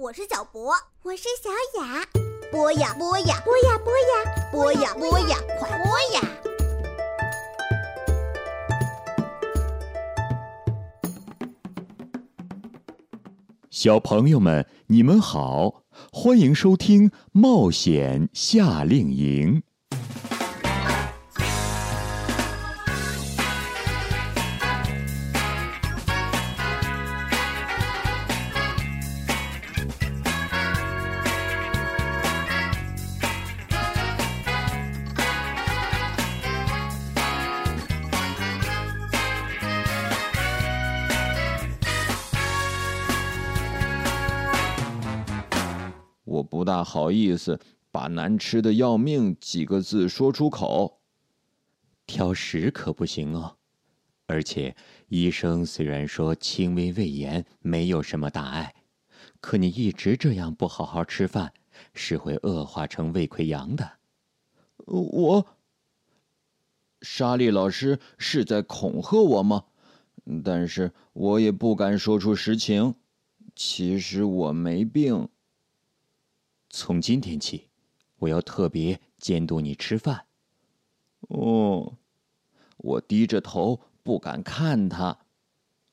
我是小博，我是小雅。播呀播呀，播呀播呀，播呀播呀，快播呀！小朋友们，你们好，欢迎收听《冒险夏令营》。不大好意思把“难吃的要命”几个字说出口。挑食可不行哦，而且医生虽然说轻微胃炎没有什么大碍，可你一直这样不好好吃饭，是会恶化成胃溃疡的。我，莎莉老师是在恐吓我吗？但是我也不敢说出实情。其实我没病。从今天起，我要特别监督你吃饭。哦，我低着头不敢看他。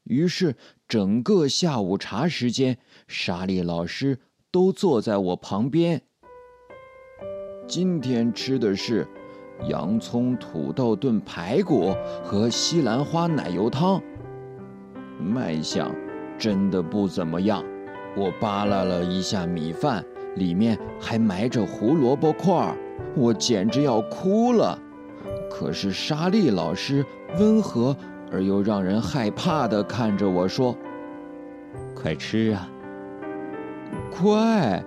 于是整个下午茶时间，莎莉老师都坐在我旁边。今天吃的是洋葱土豆炖排骨和西兰花奶油汤，卖相真的不怎么样。我扒拉了一下米饭。里面还埋着胡萝卜块儿，我简直要哭了。可是莎莉老师温和而又让人害怕地看着我说：“快吃啊，快！”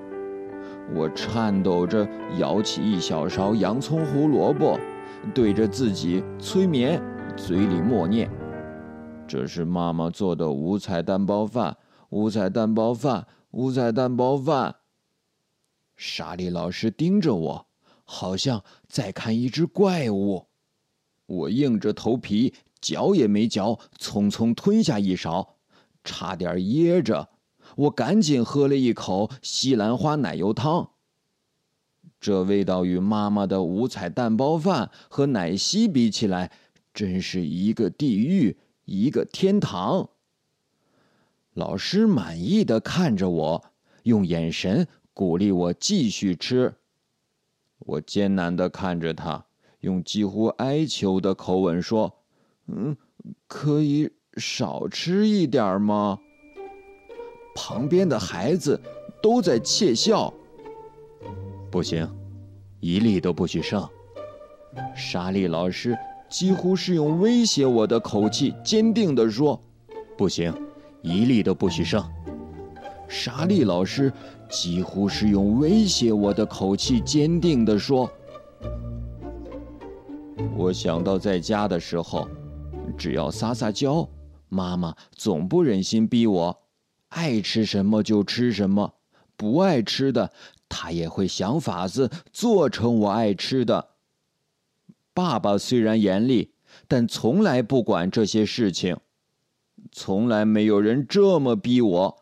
我颤抖着舀起一小勺洋葱胡萝卜，对着自己催眠，嘴里默念：“这是妈妈做的五彩蛋包饭，五彩蛋包饭，五彩蛋包饭。”莎莉老师盯着我，好像在看一只怪物。我硬着头皮，嚼也没嚼，匆匆吞下一勺，差点噎着。我赶紧喝了一口西兰花奶油汤。这味道与妈妈的五彩蛋包饭和奶昔比起来，真是一个地狱，一个天堂。老师满意的看着我，用眼神。鼓励我继续吃。我艰难的看着他，用几乎哀求的口吻说：“嗯，可以少吃一点吗？”旁边的孩子都在窃笑。不行，一粒都不许剩。莎莉老师几乎是用威胁我的口气，坚定的说：“不行，一粒都不许剩。”莎莉老师几乎是用威胁我的口气，坚定地说：“我想到在家的时候，只要撒撒娇，妈妈总不忍心逼我，爱吃什么就吃什么，不爱吃的，她也会想法子做成我爱吃的。爸爸虽然严厉，但从来不管这些事情，从来没有人这么逼我。”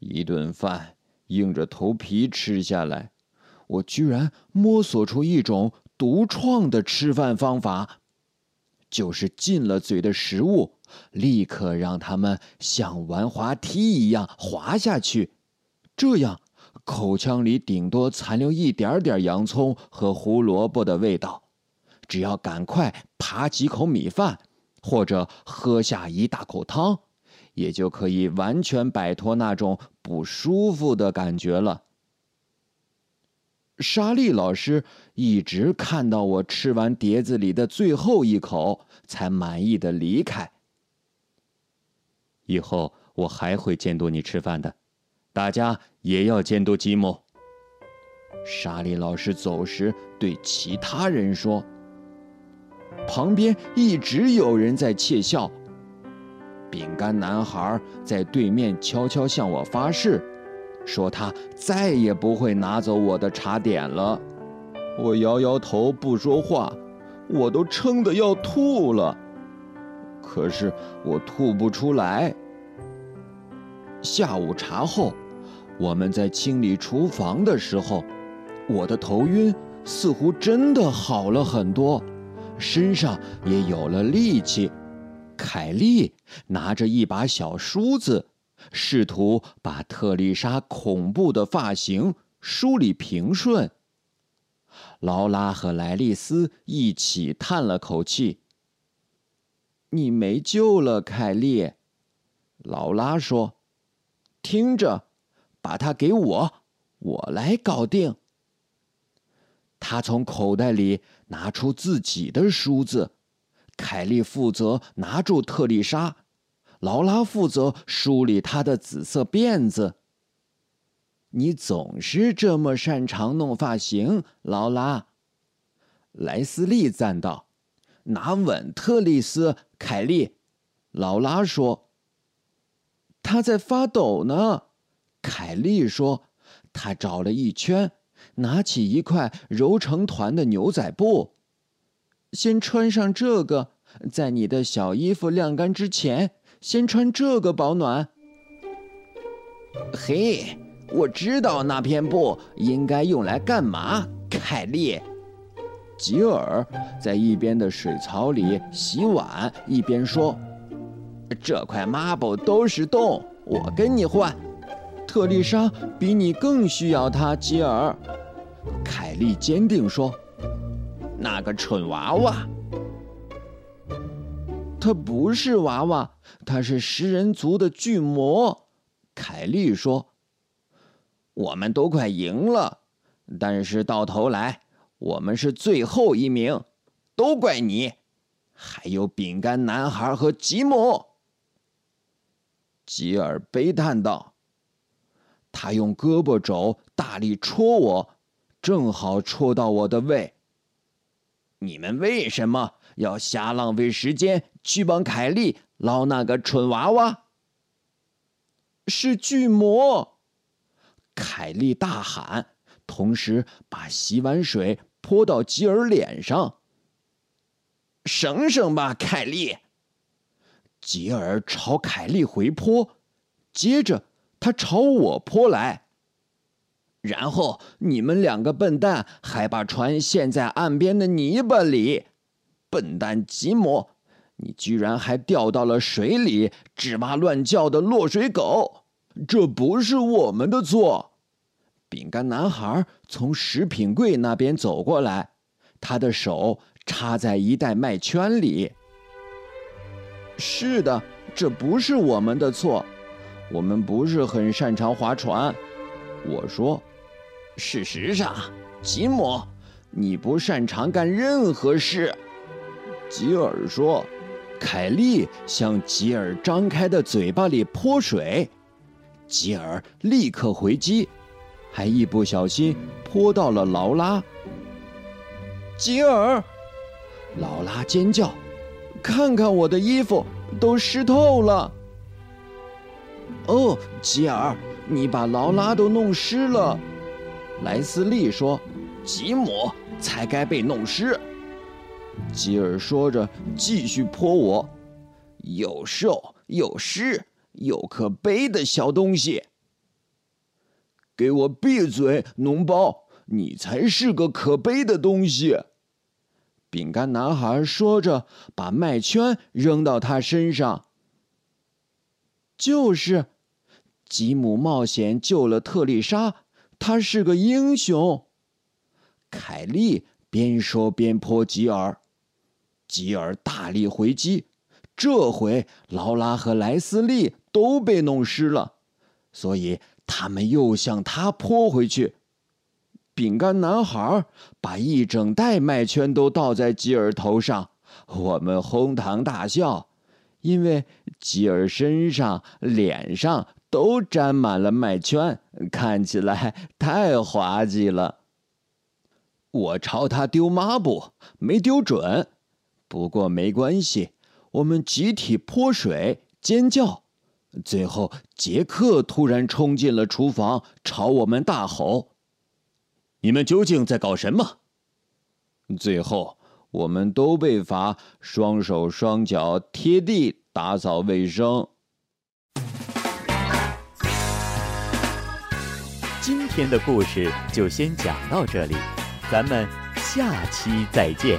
一顿饭硬着头皮吃下来，我居然摸索出一种独创的吃饭方法，就是进了嘴的食物立刻让它们像玩滑梯一样滑下去，这样口腔里顶多残留一点点洋葱和胡萝卜的味道，只要赶快扒几口米饭，或者喝下一大口汤。也就可以完全摆脱那种不舒服的感觉了。莎莉老师一直看到我吃完碟子里的最后一口，才满意的离开。以后我还会监督你吃饭的，大家也要监督吉姆。莎莉老师走时对其他人说：“旁边一直有人在窃笑。”饼干男孩在对面悄悄向我发誓，说他再也不会拿走我的茶点了。我摇摇头不说话，我都撑得要吐了，可是我吐不出来。下午茶后，我们在清理厨房的时候，我的头晕似乎真的好了很多，身上也有了力气。凯莉拿着一把小梳子，试图把特丽莎恐怖的发型梳理平顺。劳拉和莱利斯一起叹了口气：“你没救了，凯莉。”劳拉说：“听着，把它给我，我来搞定。”他从口袋里拿出自己的梳子，凯莉负责拿住特丽莎，劳拉负责梳理她的紫色辫子。你总是这么擅长弄发型，劳拉。莱斯利赞道：“拿稳，特丽斯，凯莉。”劳拉说：“他在发抖呢。”凯莉说：“他找了一圈，拿起一块揉成团的牛仔布，先穿上这个，在你的小衣服晾干之前，先穿这个保暖。”嘿。我知道那片布应该用来干嘛，凯莉。吉尔在一边的水槽里洗碗，一边说：“这块抹布都是洞，我跟你换。”特丽莎比你更需要它，吉尔。凯莉坚定说：“那个蠢娃娃，他不是娃娃，他是食人族的巨魔。”凯莉说。我们都快赢了，但是到头来我们是最后一名，都怪你！还有饼干男孩和吉姆。吉尔悲叹道：“他用胳膊肘大力戳我，正好戳到我的胃。你们为什么要瞎浪费时间去帮凯莉捞那个蠢娃娃？是巨魔！”凯莉大喊，同时把洗碗水泼到吉尔脸上。省省吧，凯莉！吉尔朝凯莉回泼，接着他朝我泼来。然后你们两个笨蛋还把船陷在岸边的泥巴里。笨蛋吉姆，你居然还掉到了水里，吱哇乱叫的落水狗。这不是我们的错。饼干男孩从食品柜那边走过来，他的手插在一袋麦圈里。是的，这不是我们的错，我们不是很擅长划船。我说，事实上，吉姆，你不擅长干任何事。吉尔说，凯莉向吉尔张开的嘴巴里泼水。吉尔立刻回击，还一不小心泼到了劳拉。吉尔，劳拉尖叫：“看看我的衣服都湿透了！”哦，吉尔，你把劳拉都弄湿了。莱斯利说：“吉姆才该被弄湿。”吉尔说着，继续泼我，又瘦又湿。又可悲的小东西！给我闭嘴，脓包！你才是个可悲的东西！饼干男孩说着，把麦圈扔到他身上。就是，吉姆冒险救了特丽莎，他是个英雄。凯莉边说边泼吉尔，吉尔大力回击。这回劳拉和莱斯利。都被弄湿了，所以他们又向他泼回去。饼干男孩把一整袋麦圈都倒在吉尔头上，我们哄堂大笑，因为吉尔身上、脸上都沾满了麦圈，看起来太滑稽了。我朝他丢抹布，没丢准，不过没关系，我们集体泼水，尖叫。最后，杰克突然冲进了厨房，朝我们大吼：“你们究竟在搞什么？”最后，我们都被罚双手双脚贴地打扫卫生。今天的故事就先讲到这里，咱们下期再见。